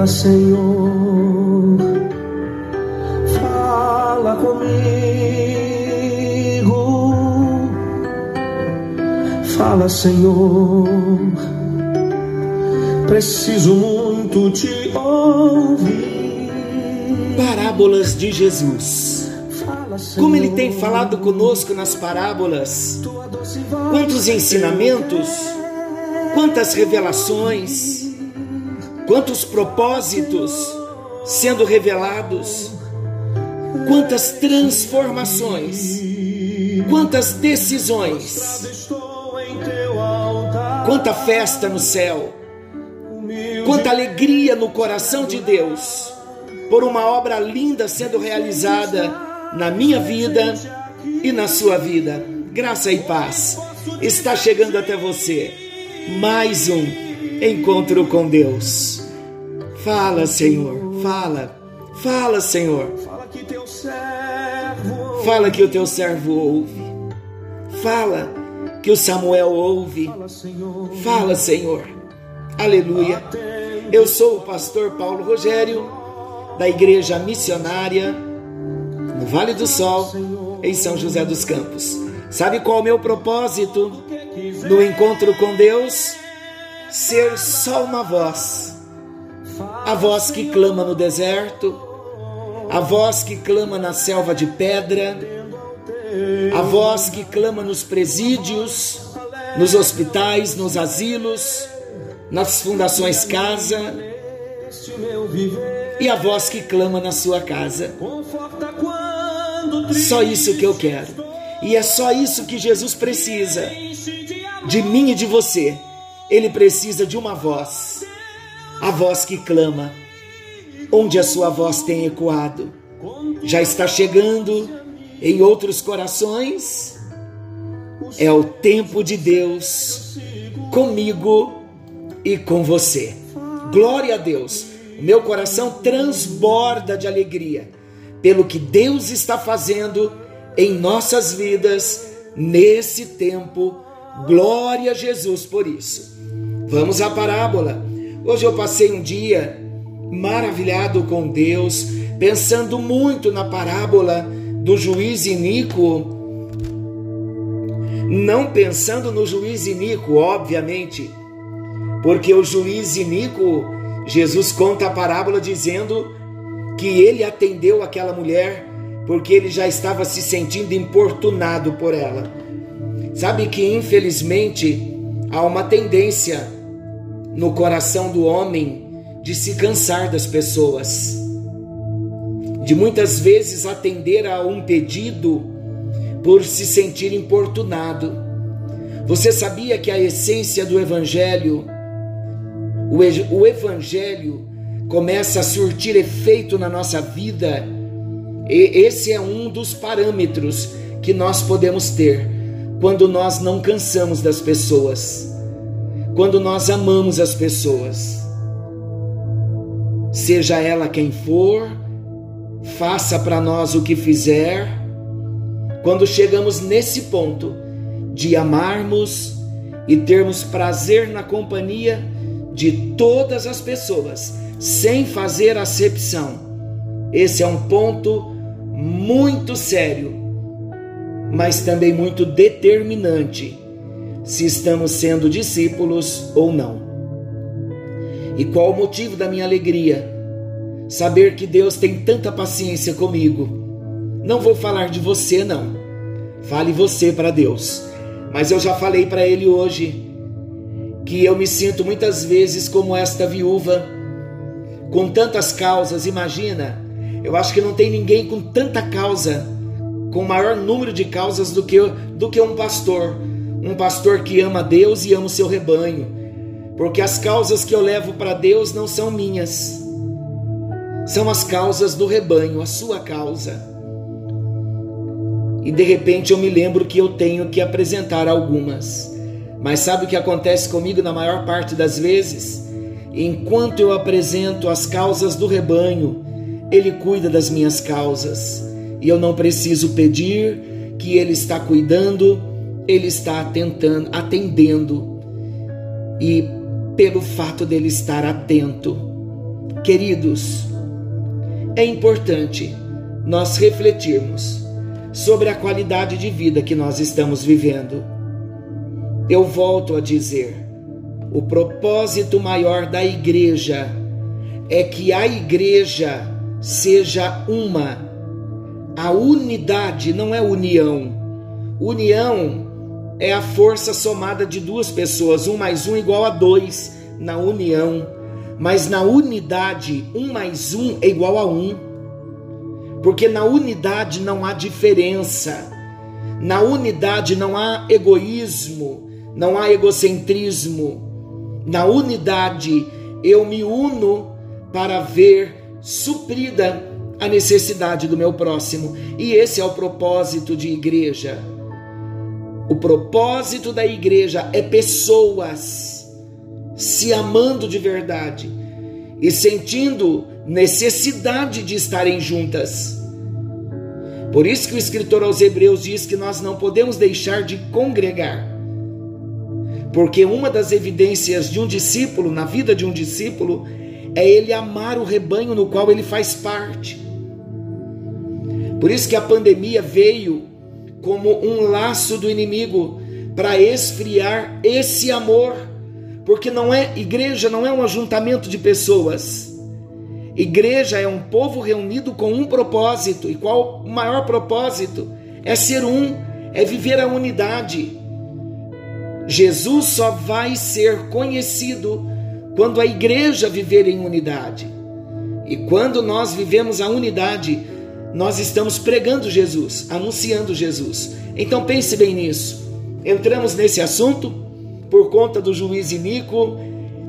Fala, Senhor, fala comigo. Fala, Senhor, preciso muito te ouvir. Parábolas de Jesus. Como ele tem falado conosco nas parábolas, quantos ensinamentos, quantas revelações, quantos propósitos sendo revelados, quantas transformações, quantas decisões, quanta festa no céu, quanta alegria no coração de Deus por uma obra linda sendo realizada na minha vida e na sua vida. Graça e paz está chegando até você. Mais um encontro com Deus. Fala, Senhor, fala, fala, Senhor. Fala que o teu servo ouve. Fala que o Samuel ouve. Fala, Senhor. Aleluia. Eu sou o pastor Paulo Rogério, da Igreja Missionária, no Vale do Sol, em São José dos Campos. Sabe qual é o meu propósito no encontro com Deus? Ser só uma voz. A voz que clama no deserto, a voz que clama na selva de pedra, a voz que clama nos presídios, nos hospitais, nos asilos, nas fundações casa, e a voz que clama na sua casa. Só isso que eu quero. E é só isso que Jesus precisa. De mim e de você. Ele precisa de uma voz. A voz que clama. Onde a sua voz tem ecoado. Já está chegando em outros corações. É o tempo de Deus comigo e com você. Glória a Deus. O meu coração transborda de alegria pelo que Deus está fazendo em nossas vidas nesse tempo. Glória a Jesus por isso. Vamos à parábola. Hoje eu passei um dia maravilhado com Deus, pensando muito na parábola do juiz iníquo. Não pensando no juiz iníquo, obviamente, porque o juiz iníquo, Jesus conta a parábola dizendo que ele atendeu aquela mulher porque ele já estava se sentindo importunado por ela. Sabe que infelizmente há uma tendência no coração do homem de se cansar das pessoas, de muitas vezes atender a um pedido por se sentir importunado. Você sabia que a essência do evangelho, o evangelho começa a surtir efeito na nossa vida, e esse é um dos parâmetros que nós podemos ter quando nós não cansamos das pessoas, quando nós amamos as pessoas. Seja ela quem for, faça para nós o que fizer, quando chegamos nesse ponto de amarmos e termos prazer na companhia de todas as pessoas, sem fazer acepção. Esse é um ponto muito sério, mas também muito determinante se estamos sendo discípulos ou não. E qual o motivo da minha alegria? Saber que Deus tem tanta paciência comigo. Não vou falar de você, não. Fale você para Deus. Mas eu já falei para Ele hoje que eu me sinto muitas vezes como esta viúva com tantas causas, imagina. Eu acho que não tem ninguém com tanta causa, com maior número de causas do que, do que um pastor. Um pastor que ama Deus e ama o seu rebanho. Porque as causas que eu levo para Deus não são minhas, são as causas do rebanho, a sua causa. E de repente eu me lembro que eu tenho que apresentar algumas. Mas sabe o que acontece comigo na maior parte das vezes? Enquanto eu apresento as causas do rebanho, ele cuida das minhas causas. E eu não preciso pedir que ele está cuidando, ele está atentando, atendendo. E pelo fato dele estar atento, Queridos, é importante nós refletirmos sobre a qualidade de vida que nós estamos vivendo. Eu volto a dizer: o propósito maior da igreja é que a igreja seja uma. A unidade não é união. União é a força somada de duas pessoas, um mais um igual a dois na união. Mas na unidade, um mais um é igual a um. Porque na unidade não há diferença. Na unidade não há egoísmo, não há egocentrismo. Na unidade eu me uno para ver suprida a necessidade do meu próximo. E esse é o propósito de igreja. O propósito da igreja é pessoas se amando de verdade e sentindo necessidade de estarem juntas. Por isso que o escritor aos Hebreus diz que nós não podemos deixar de congregar. Porque uma das evidências de um discípulo, na vida de um discípulo, é ele amar o rebanho no qual ele faz parte. Por isso que a pandemia veio como um laço do inimigo para esfriar esse amor, porque não é igreja não é um ajuntamento de pessoas. Igreja é um povo reunido com um propósito. E qual o maior propósito? É ser um, é viver a unidade. Jesus só vai ser conhecido quando a igreja viver em unidade. E quando nós vivemos a unidade, nós estamos pregando Jesus, anunciando Jesus. Então pense bem nisso. Entramos nesse assunto por conta do juiz Inico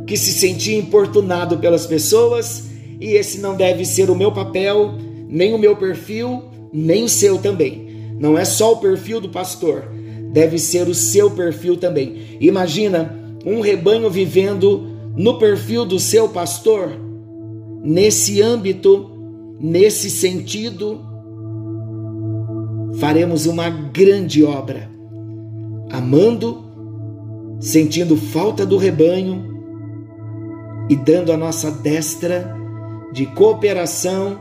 que se sentia importunado pelas pessoas, e esse não deve ser o meu papel, nem o meu perfil, nem o seu também. Não é só o perfil do pastor, deve ser o seu perfil também. Imagina um rebanho vivendo no perfil do seu pastor, nesse âmbito Nesse sentido, faremos uma grande obra, amando, sentindo falta do rebanho e dando a nossa destra de cooperação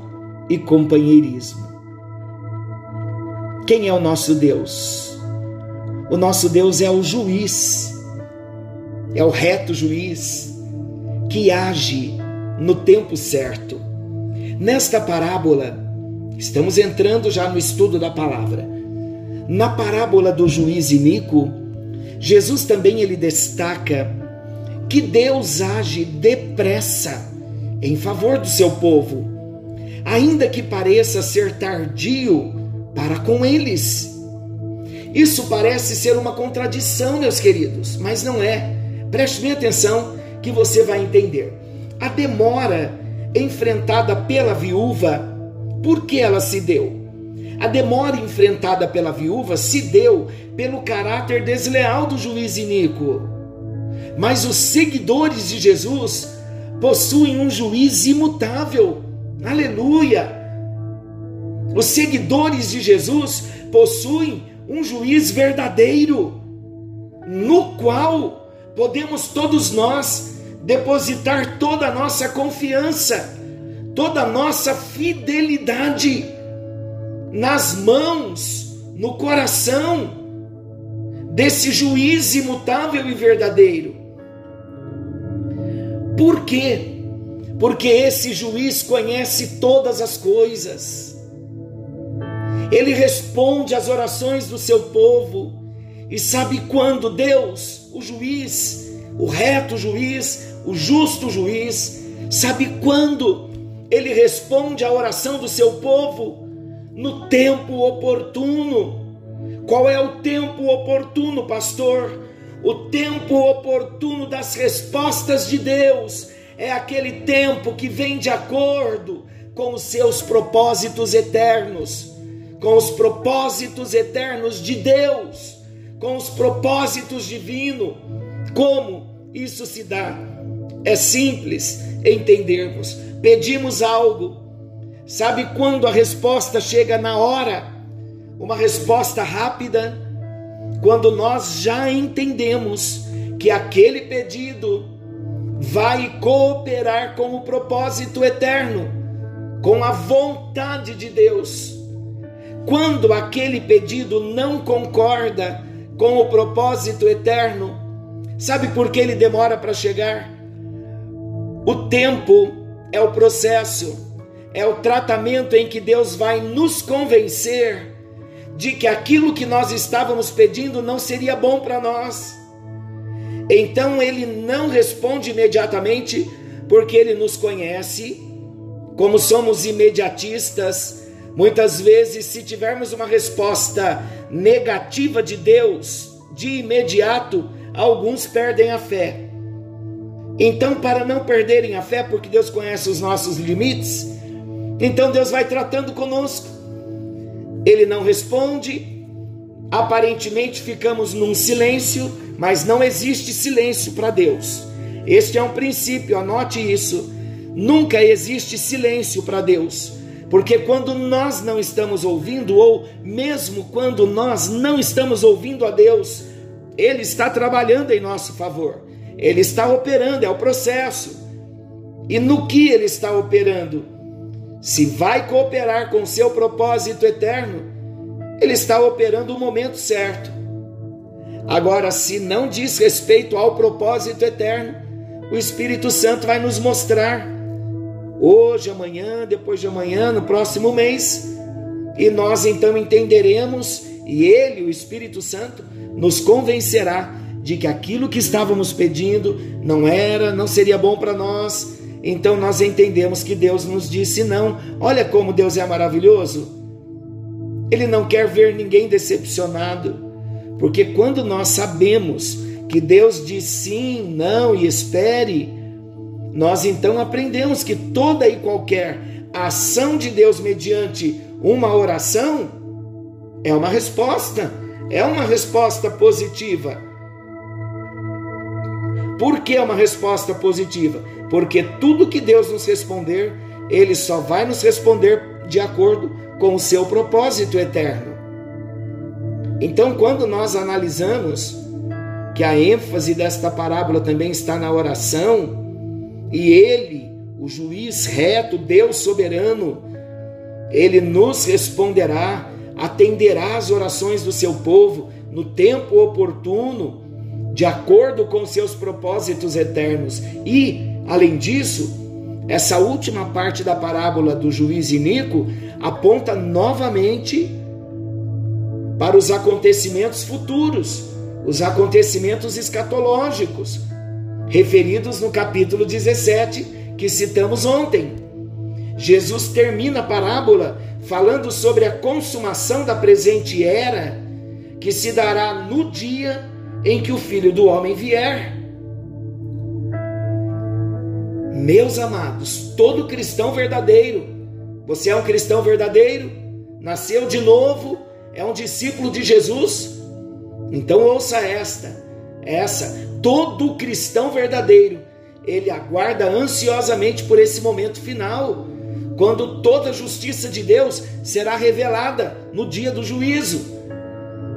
e companheirismo. Quem é o nosso Deus? O nosso Deus é o juiz, é o reto juiz que age no tempo certo Nesta parábola, estamos entrando já no estudo da palavra. Na parábola do juiz Inico, Jesus também ele destaca que Deus age depressa em favor do seu povo, ainda que pareça ser tardio para com eles. Isso parece ser uma contradição, meus queridos, mas não é. Preste bem atenção que você vai entender. A demora enfrentada pela viúva, por que ela se deu? A demora enfrentada pela viúva se deu pelo caráter desleal do juiz Inico. Mas os seguidores de Jesus possuem um juiz imutável. Aleluia! Os seguidores de Jesus possuem um juiz verdadeiro, no qual podemos todos nós depositar toda a nossa confiança, toda a nossa fidelidade nas mãos, no coração desse juiz imutável e verdadeiro. Por quê? Porque esse juiz conhece todas as coisas. Ele responde às orações do seu povo e sabe quando Deus, o juiz, o reto juiz, o justo juiz, sabe quando ele responde à oração do seu povo? No tempo oportuno. Qual é o tempo oportuno, pastor? O tempo oportuno das respostas de Deus é aquele tempo que vem de acordo com os seus propósitos eternos, com os propósitos eternos de Deus, com os propósitos divinos. Como isso se dá? É simples entendermos. Pedimos algo, sabe quando a resposta chega na hora? Uma resposta rápida, quando nós já entendemos que aquele pedido vai cooperar com o propósito eterno, com a vontade de Deus. Quando aquele pedido não concorda com o propósito eterno, sabe por que ele demora para chegar? O tempo é o processo, é o tratamento em que Deus vai nos convencer de que aquilo que nós estávamos pedindo não seria bom para nós. Então ele não responde imediatamente, porque ele nos conhece. Como somos imediatistas, muitas vezes, se tivermos uma resposta negativa de Deus, de imediato, alguns perdem a fé. Então, para não perderem a fé, porque Deus conhece os nossos limites, então Deus vai tratando conosco ele não responde, aparentemente ficamos num silêncio, mas não existe silêncio para Deus. Este é um princípio, anote isso. Nunca existe silêncio para Deus, porque quando nós não estamos ouvindo, ou mesmo quando nós não estamos ouvindo a Deus, Ele está trabalhando em nosso favor, Ele está operando, é o processo. E no que Ele está operando? se vai cooperar com seu propósito eterno, ele está operando o momento certo. Agora, se não diz respeito ao propósito eterno, o Espírito Santo vai nos mostrar hoje, amanhã, depois de amanhã, no próximo mês, e nós então entenderemos, e Ele, o Espírito Santo, nos convencerá de que aquilo que estávamos pedindo não era, não seria bom para nós, então nós entendemos que Deus nos disse não. Olha como Deus é maravilhoso. Ele não quer ver ninguém decepcionado, porque quando nós sabemos que Deus diz sim, não e espere, nós então aprendemos que toda e qualquer ação de Deus mediante uma oração é uma resposta, é uma resposta positiva. Por que é uma resposta positiva? porque tudo que Deus nos responder, Ele só vai nos responder de acordo com o seu propósito eterno. Então, quando nós analisamos que a ênfase desta parábola também está na oração, e Ele, o juiz reto, Deus soberano, Ele nos responderá, atenderá às orações do seu povo no tempo oportuno, de acordo com seus propósitos eternos, e Além disso, essa última parte da parábola do juiz Inico aponta novamente para os acontecimentos futuros, os acontecimentos escatológicos, referidos no capítulo 17 que citamos ontem. Jesus termina a parábola falando sobre a consumação da presente era que se dará no dia em que o filho do homem vier. Meus amados, todo cristão verdadeiro, você é um cristão verdadeiro, nasceu de novo, é um discípulo de Jesus, então ouça esta, essa, todo cristão verdadeiro, ele aguarda ansiosamente por esse momento final, quando toda a justiça de Deus será revelada no dia do juízo.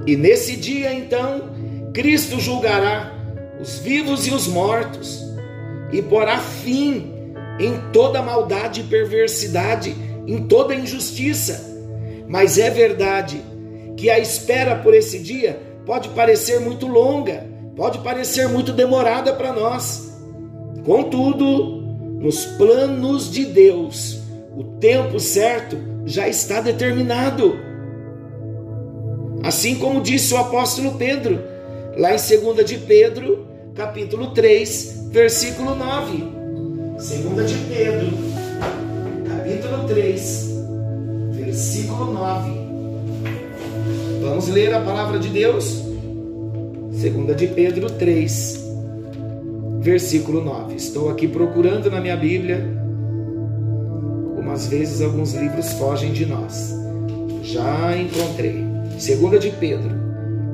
E nesse dia, então, Cristo julgará os vivos e os mortos e porá fim em toda maldade e perversidade, em toda injustiça. Mas é verdade que a espera por esse dia pode parecer muito longa, pode parecer muito demorada para nós. Contudo, nos planos de Deus, o tempo certo já está determinado. Assim como disse o apóstolo Pedro, lá em 2 de Pedro, capítulo 3, versículo 9. Segunda de Pedro, capítulo 3, versículo 9. Vamos ler a palavra de Deus? Segunda de Pedro 3, versículo 9. Estou aqui procurando na minha Bíblia. Algumas vezes alguns livros fogem de nós. Já encontrei. Segunda de Pedro,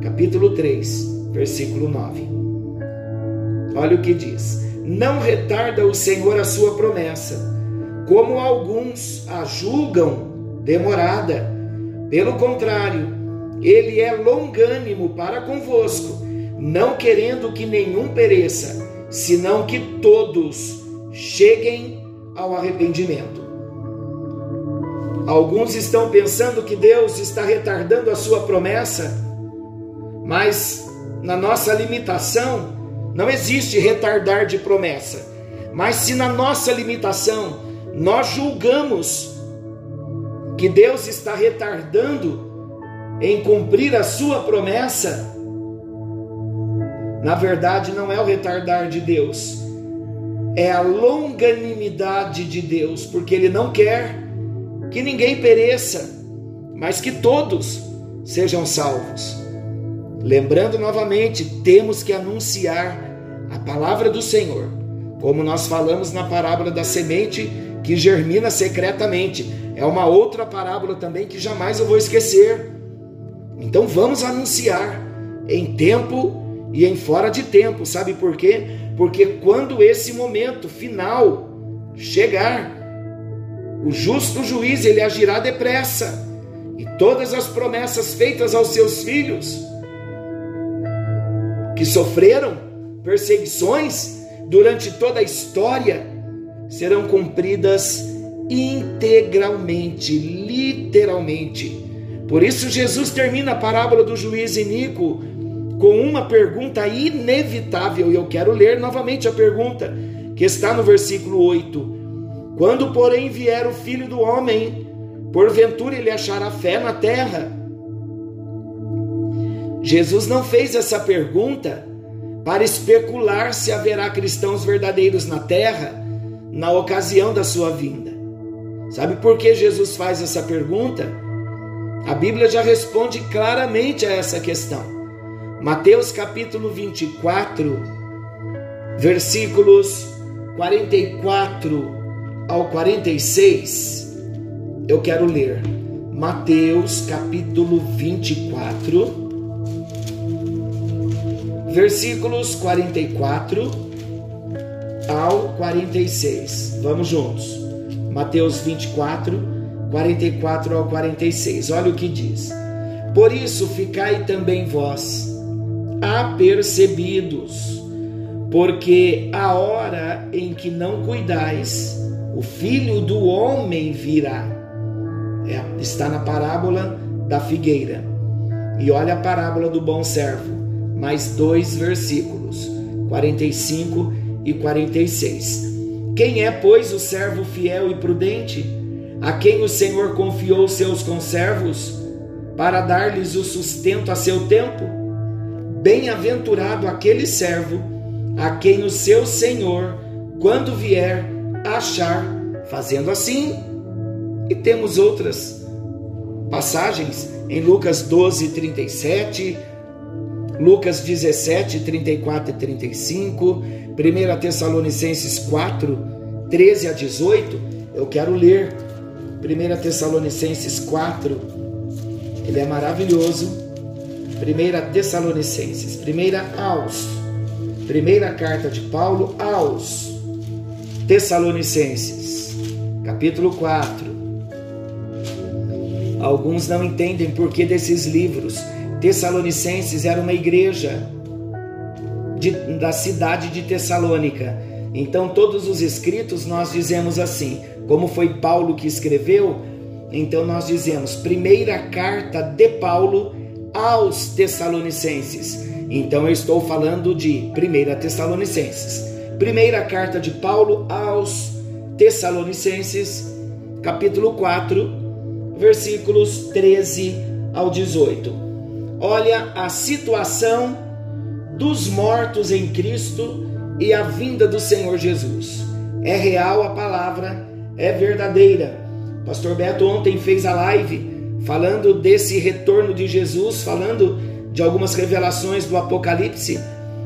capítulo 3, versículo 9. Olha o que diz: Não retarda o Senhor a sua promessa, como alguns a julgam demorada. Pelo contrário, ele é longânimo para convosco, não querendo que nenhum pereça, senão que todos cheguem ao arrependimento. Alguns estão pensando que Deus está retardando a sua promessa, mas na nossa limitação não existe retardar de promessa. Mas se na nossa limitação nós julgamos que Deus está retardando em cumprir a sua promessa, na verdade não é o retardar de Deus, é a longanimidade de Deus, porque Ele não quer que ninguém pereça, mas que todos sejam salvos. Lembrando novamente, temos que anunciar a palavra do Senhor, como nós falamos na parábola da semente que germina secretamente. É uma outra parábola também que jamais eu vou esquecer. Então vamos anunciar em tempo e em fora de tempo, sabe por quê? Porque quando esse momento final chegar, o justo juiz ele agirá depressa, e todas as promessas feitas aos seus filhos que sofreram perseguições durante toda a história serão cumpridas integralmente, literalmente. Por isso Jesus termina a parábola do juiz Inico com uma pergunta inevitável, e eu quero ler novamente a pergunta que está no versículo 8. Quando, porém, vier o filho do homem, porventura ele achará fé na terra? Jesus não fez essa pergunta para especular se haverá cristãos verdadeiros na terra na ocasião da sua vinda. Sabe por que Jesus faz essa pergunta? A Bíblia já responde claramente a essa questão. Mateus capítulo 24, versículos 44 ao 46, eu quero ler Mateus capítulo 24, versículos 44 ao 46. Vamos juntos. Mateus 24, 44 ao 46. Olha o que diz: Por isso ficai também vós apercebidos, porque a hora em que não cuidais, o filho do homem virá. É, está na parábola da figueira. E olha a parábola do bom servo, mais dois versículos, 45 e 46. Quem é, pois, o servo fiel e prudente, a quem o Senhor confiou seus conservos, para dar-lhes o sustento a seu tempo? Bem-aventurado aquele servo, a quem o seu Senhor, quando vier, achar fazendo assim. E temos outras passagens em Lucas 12, 37, Lucas 17, 34 e 35, 1 Tessalonicenses 4, 13 a 18. Eu quero ler 1 Tessalonicenses 4, ele é maravilhoso. 1 Tessalonicenses, primeira aos, primeira carta de Paulo aos Tessalonicenses, capítulo 4. Alguns não entendem por que desses livros. Tessalonicenses era uma igreja de, da cidade de Tessalônica. Então, todos os escritos nós dizemos assim, como foi Paulo que escreveu, então nós dizemos primeira carta de Paulo aos Tessalonicenses. Então eu estou falando de primeira Tessalonicenses. Primeira carta de Paulo aos Tessalonicenses, capítulo 4, versículos 13 ao 18. Olha a situação dos mortos em Cristo e a vinda do Senhor Jesus. É real a palavra, é verdadeira. Pastor Beto ontem fez a live falando desse retorno de Jesus, falando de algumas revelações do Apocalipse,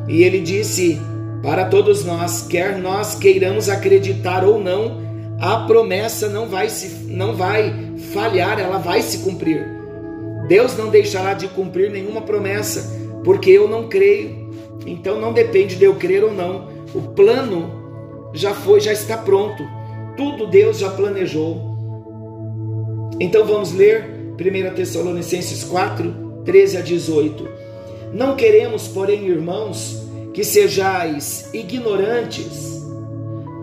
e ele disse para todos nós, quer nós queiramos acreditar ou não, a promessa não vai se não vai falhar, ela vai se cumprir. Deus não deixará de cumprir nenhuma promessa, porque eu não creio. Então não depende de eu crer ou não. O plano já foi, já está pronto. Tudo Deus já planejou. Então vamos ler 1 Tessalonicenses 4, 13 a 18. Não queremos, porém, irmãos, que sejais ignorantes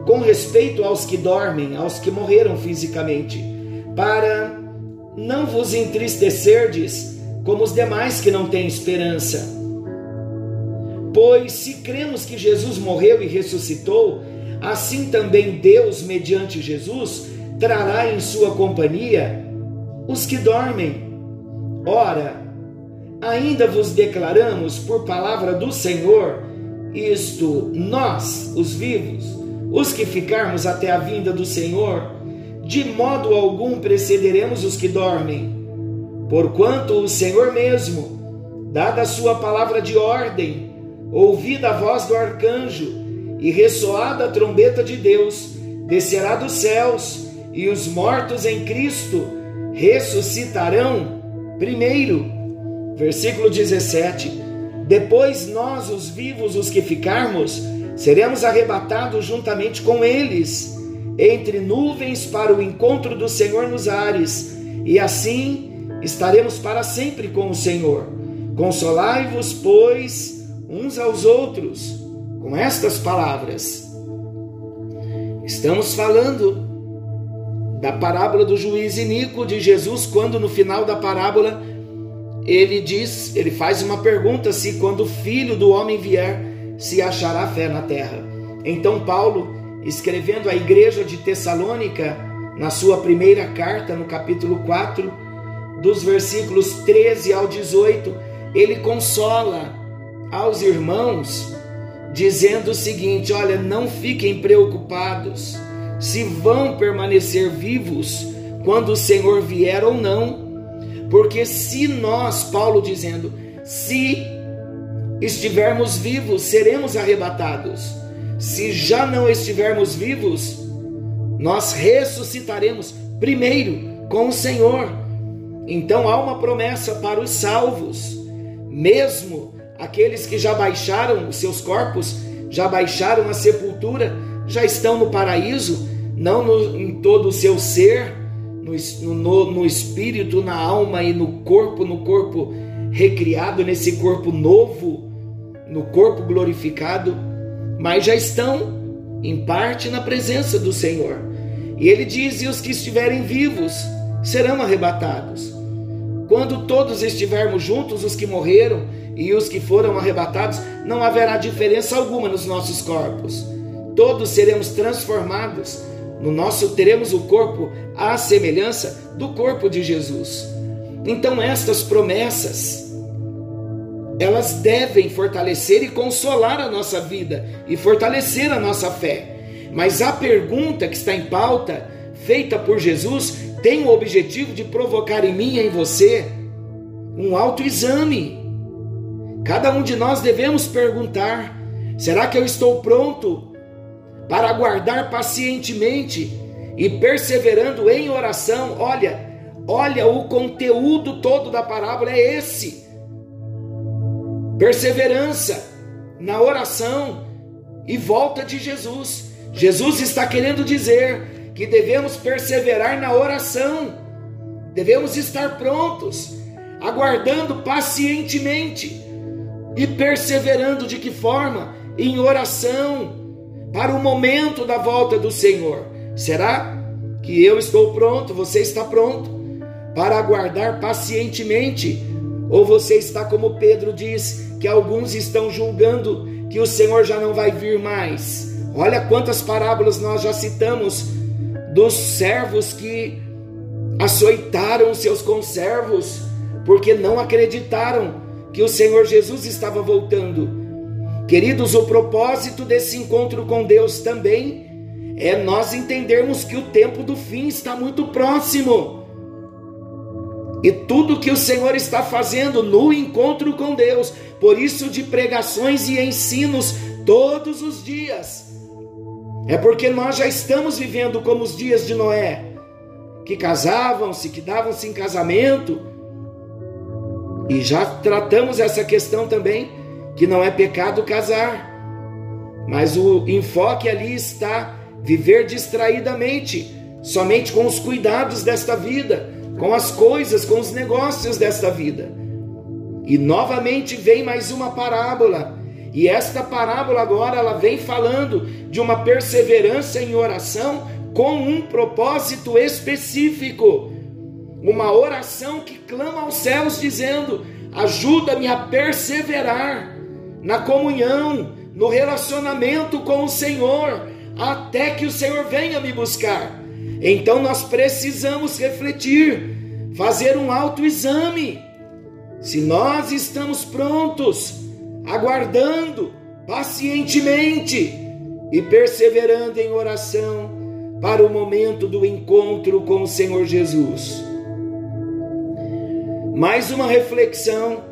com respeito aos que dormem, aos que morreram fisicamente, para não vos entristecerdes como os demais que não têm esperança. Pois se cremos que Jesus morreu e ressuscitou, assim também Deus, mediante Jesus, trará em sua companhia os que dormem. Ora, ainda vos declaramos por palavra do Senhor, isto nós, os vivos, os que ficarmos até a vinda do Senhor, de modo algum precederemos os que dormem. Porquanto o Senhor mesmo, dada a sua palavra de ordem, ouvida a voz do arcanjo e ressoada a trombeta de Deus, descerá dos céus, e os mortos em Cristo ressuscitarão primeiro. Versículo 17. Depois nós, os vivos, os que ficarmos, seremos arrebatados juntamente com eles, entre nuvens para o encontro do Senhor nos ares, e assim estaremos para sempre com o Senhor. Consolai-vos, pois, uns aos outros, com estas palavras. Estamos falando da parábola do juiz Inico de Jesus, quando no final da parábola ele diz, ele faz uma pergunta se quando o filho do homem vier, se achará fé na terra. Então Paulo, escrevendo à igreja de Tessalônica, na sua primeira carta, no capítulo 4, dos versículos 13 ao 18, ele consola aos irmãos, dizendo o seguinte: Olha, não fiquem preocupados se vão permanecer vivos quando o Senhor vier ou não, porque se nós, Paulo dizendo, se estivermos vivos, seremos arrebatados. Se já não estivermos vivos, nós ressuscitaremos primeiro com o Senhor. Então há uma promessa para os salvos, mesmo aqueles que já baixaram os seus corpos, já baixaram a sepultura, já estão no paraíso, não no, em todo o seu ser, no, no, no espírito, na alma e no corpo, no corpo recriado, nesse corpo novo, no corpo glorificado, mas já estão em parte na presença do Senhor. E ele diz: e os que estiverem vivos serão arrebatados. Quando todos estivermos juntos, os que morreram e os que foram arrebatados, não haverá diferença alguma nos nossos corpos. Todos seremos transformados. No nosso teremos o corpo à semelhança do corpo de Jesus. Então estas promessas elas devem fortalecer e consolar a nossa vida e fortalecer a nossa fé. Mas a pergunta que está em pauta, feita por Jesus, tem o objetivo de provocar em mim e em você um autoexame. Cada um de nós devemos perguntar: será que eu estou pronto para aguardar pacientemente e perseverando em oração? Olha, olha, o conteúdo todo da parábola é esse: perseverança na oração e volta de Jesus. Jesus está querendo dizer que devemos perseverar na oração, devemos estar prontos, aguardando pacientemente e perseverando de que forma? Em oração, para o momento da volta do Senhor. Será que eu estou pronto, você está pronto para aguardar pacientemente? Ou você está como Pedro diz, que alguns estão julgando que o Senhor já não vai vir mais? Olha quantas parábolas nós já citamos dos servos que açoitaram seus conservos, porque não acreditaram que o Senhor Jesus estava voltando. Queridos, o propósito desse encontro com Deus também é nós entendermos que o tempo do fim está muito próximo. E tudo que o Senhor está fazendo no encontro com Deus, por isso de pregações e ensinos todos os dias, é porque nós já estamos vivendo como os dias de Noé, que casavam-se, que davam-se em casamento, e já tratamos essa questão também, que não é pecado casar, mas o enfoque ali está viver distraidamente, somente com os cuidados desta vida, com as coisas, com os negócios desta vida. E novamente vem mais uma parábola E esta parábola agora ela vem falando de uma perseverança em oração com um propósito específico. Uma oração que clama aos céus dizendo: "Ajuda-me a perseverar na comunhão, no relacionamento com o Senhor, até que o Senhor venha me buscar". Então nós precisamos refletir, fazer um autoexame. Se nós estamos prontos, aguardando pacientemente e perseverando em oração para o momento do encontro com o Senhor Jesus. Mais uma reflexão.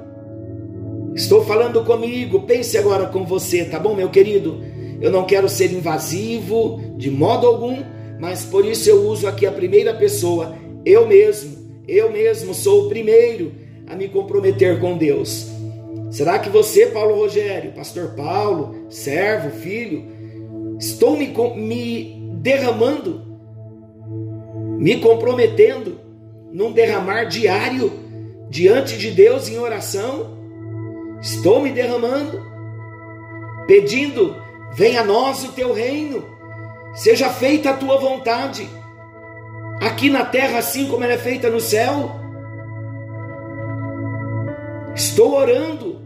Estou falando comigo, pense agora com você, tá bom, meu querido? Eu não quero ser invasivo de modo algum mas por isso eu uso aqui a primeira pessoa, eu mesmo. Eu mesmo sou o primeiro a me comprometer com Deus. Será que você, Paulo Rogério, pastor Paulo, servo, filho, estou me, me derramando, me comprometendo num derramar diário diante de Deus em oração? Estou me derramando, pedindo, venha a nós o teu reino Seja feita a tua vontade, aqui na terra, assim como ela é feita no céu. Estou orando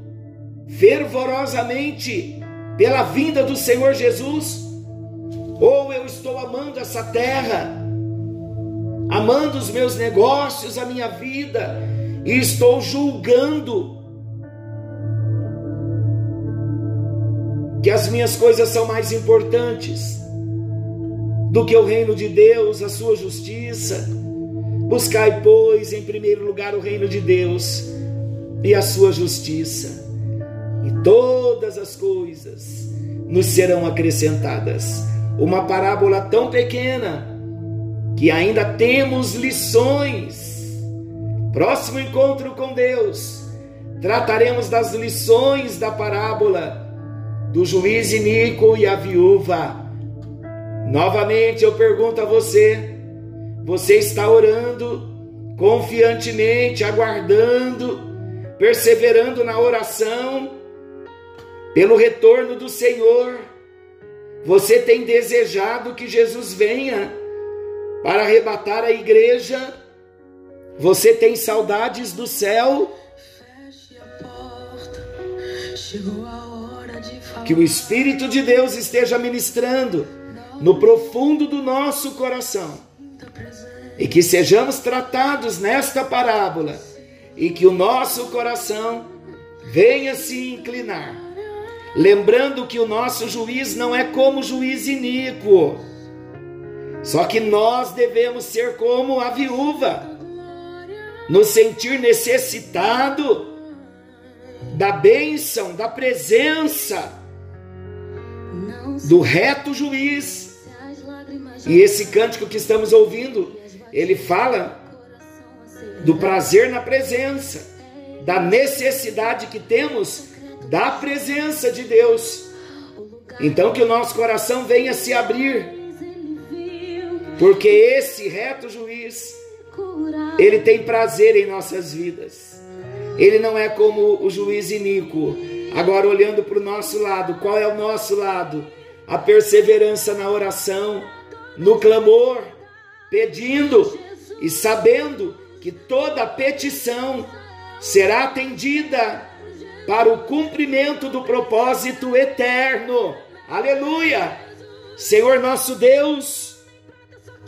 fervorosamente pela vinda do Senhor Jesus, ou eu estou amando essa terra, amando os meus negócios, a minha vida, e estou julgando que as minhas coisas são mais importantes do que o reino de Deus, a sua justiça. Buscai, pois, em primeiro lugar o reino de Deus e a sua justiça, e todas as coisas nos serão acrescentadas. Uma parábola tão pequena que ainda temos lições. Próximo encontro com Deus, trataremos das lições da parábola do juiz Inico e a viúva Novamente eu pergunto a você: você está orando confiantemente, aguardando, perseverando na oração pelo retorno do Senhor? Você tem desejado que Jesus venha para arrebatar a igreja? Você tem saudades do céu? Que o Espírito de Deus esteja ministrando no profundo do nosso coração. E que sejamos tratados nesta parábola e que o nosso coração venha se inclinar. Lembrando que o nosso juiz não é como juiz iníquo. Só que nós devemos ser como a viúva, nos sentir necessitado da bênção, da presença do reto juiz e esse cântico que estamos ouvindo, ele fala do prazer na presença, da necessidade que temos da presença de Deus. Então que o nosso coração venha se abrir, porque esse reto juiz, ele tem prazer em nossas vidas. Ele não é como o juiz iníquo. Agora olhando para o nosso lado, qual é o nosso lado? A perseverança na oração, no clamor, pedindo e sabendo que toda petição será atendida para o cumprimento do propósito eterno. Aleluia! Senhor nosso Deus,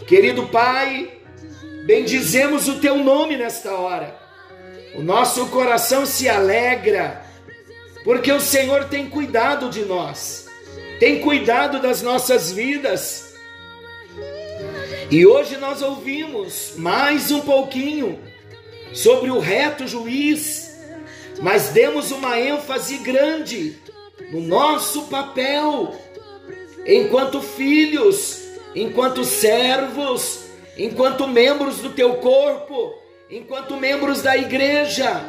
querido Pai, bendizemos o teu nome nesta hora. O nosso coração se alegra, porque o Senhor tem cuidado de nós, tem cuidado das nossas vidas e hoje nós ouvimos mais um pouquinho sobre o reto juiz, mas demos uma ênfase grande no nosso papel enquanto filhos, enquanto servos, enquanto membros do teu corpo, enquanto membros da igreja.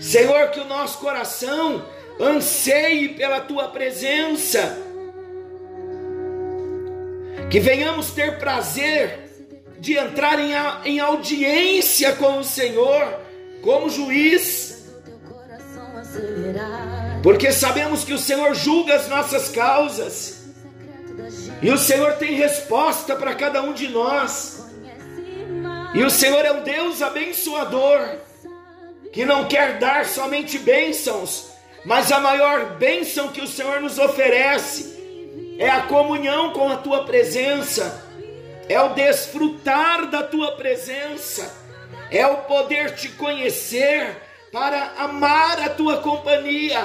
Senhor, que o nosso coração anseie pela tua presença que venhamos ter prazer de entrar em, em audiência com o Senhor, como juiz. porque sabemos que o Senhor julga as nossas causas e o Senhor tem resposta para cada um de nós. E o Senhor é um Deus abençoador que não quer dar somente bênçãos, mas a maior bênção que o Senhor nos oferece é a comunhão com a tua presença, é o desfrutar da tua presença, é o poder te conhecer para amar a tua companhia,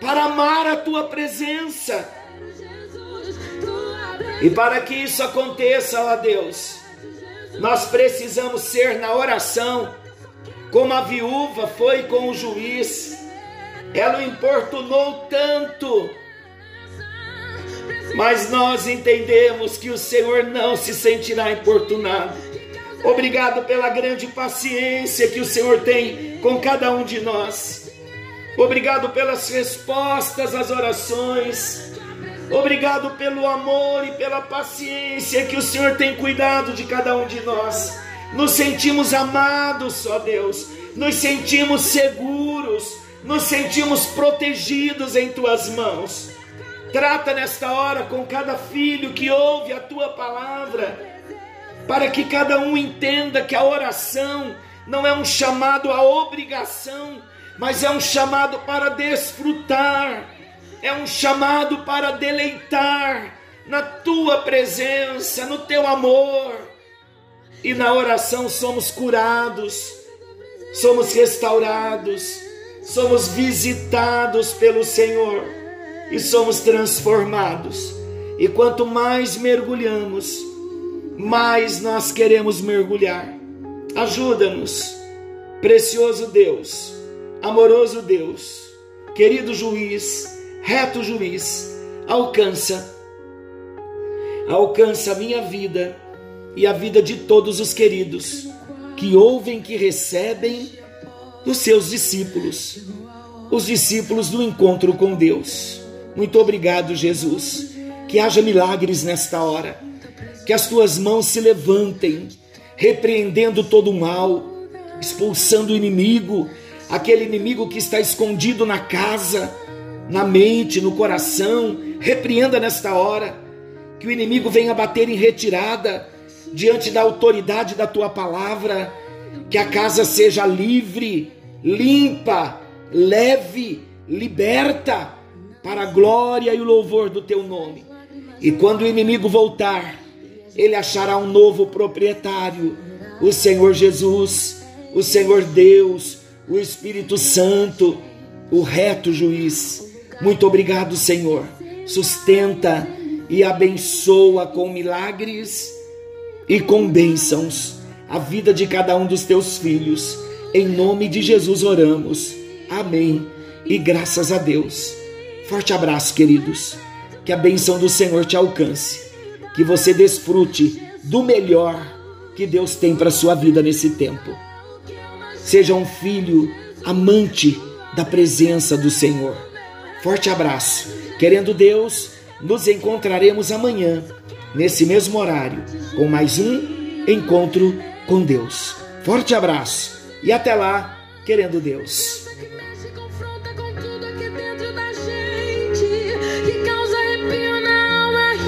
para amar a tua presença. E para que isso aconteça, ó Deus, nós precisamos ser na oração, como a viúva foi com o juiz. Ela o importunou tanto, mas nós entendemos que o Senhor não se sentirá importunado. Obrigado pela grande paciência que o Senhor tem com cada um de nós. Obrigado pelas respostas às orações. Obrigado pelo amor e pela paciência que o Senhor tem cuidado de cada um de nós. Nos sentimos amados, ó Deus. Nos sentimos seguros. Nos sentimos protegidos em tuas mãos. Trata nesta hora com cada filho que ouve a tua palavra, para que cada um entenda que a oração não é um chamado à obrigação, mas é um chamado para desfrutar é um chamado para deleitar na tua presença, no teu amor. E na oração somos curados, somos restaurados, somos visitados pelo Senhor e somos transformados. E quanto mais mergulhamos, mais nós queremos mergulhar. Ajuda-nos, precioso Deus, amoroso Deus, querido juiz reto juiz, alcança, alcança a minha vida e a vida de todos os queridos que ouvem, que recebem dos seus discípulos, os discípulos do encontro com Deus. Muito obrigado, Jesus. Que haja milagres nesta hora, que as tuas mãos se levantem, repreendendo todo o mal, expulsando o inimigo, aquele inimigo que está escondido na casa na mente, no coração. Repreenda nesta hora que o inimigo venha bater em retirada diante da autoridade da tua palavra, que a casa seja livre, limpa, leve, liberta para a glória e o louvor do teu nome. E quando o inimigo voltar, ele achará um novo proprietário, o Senhor Jesus, o Senhor Deus, o Espírito Santo, o reto juiz. Muito obrigado, Senhor. Sustenta e abençoa com milagres e com bênçãos a vida de cada um dos teus filhos. Em nome de Jesus oramos. Amém. E graças a Deus. Forte abraço, queridos. Que a bênção do Senhor te alcance. Que você desfrute do melhor que Deus tem para sua vida nesse tempo. Seja um filho amante da presença do Senhor Forte abraço. Querendo Deus, nos encontraremos amanhã, nesse mesmo horário, com mais um encontro com Deus. Forte abraço e até lá, querendo Deus.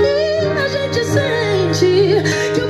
a gente sente. Que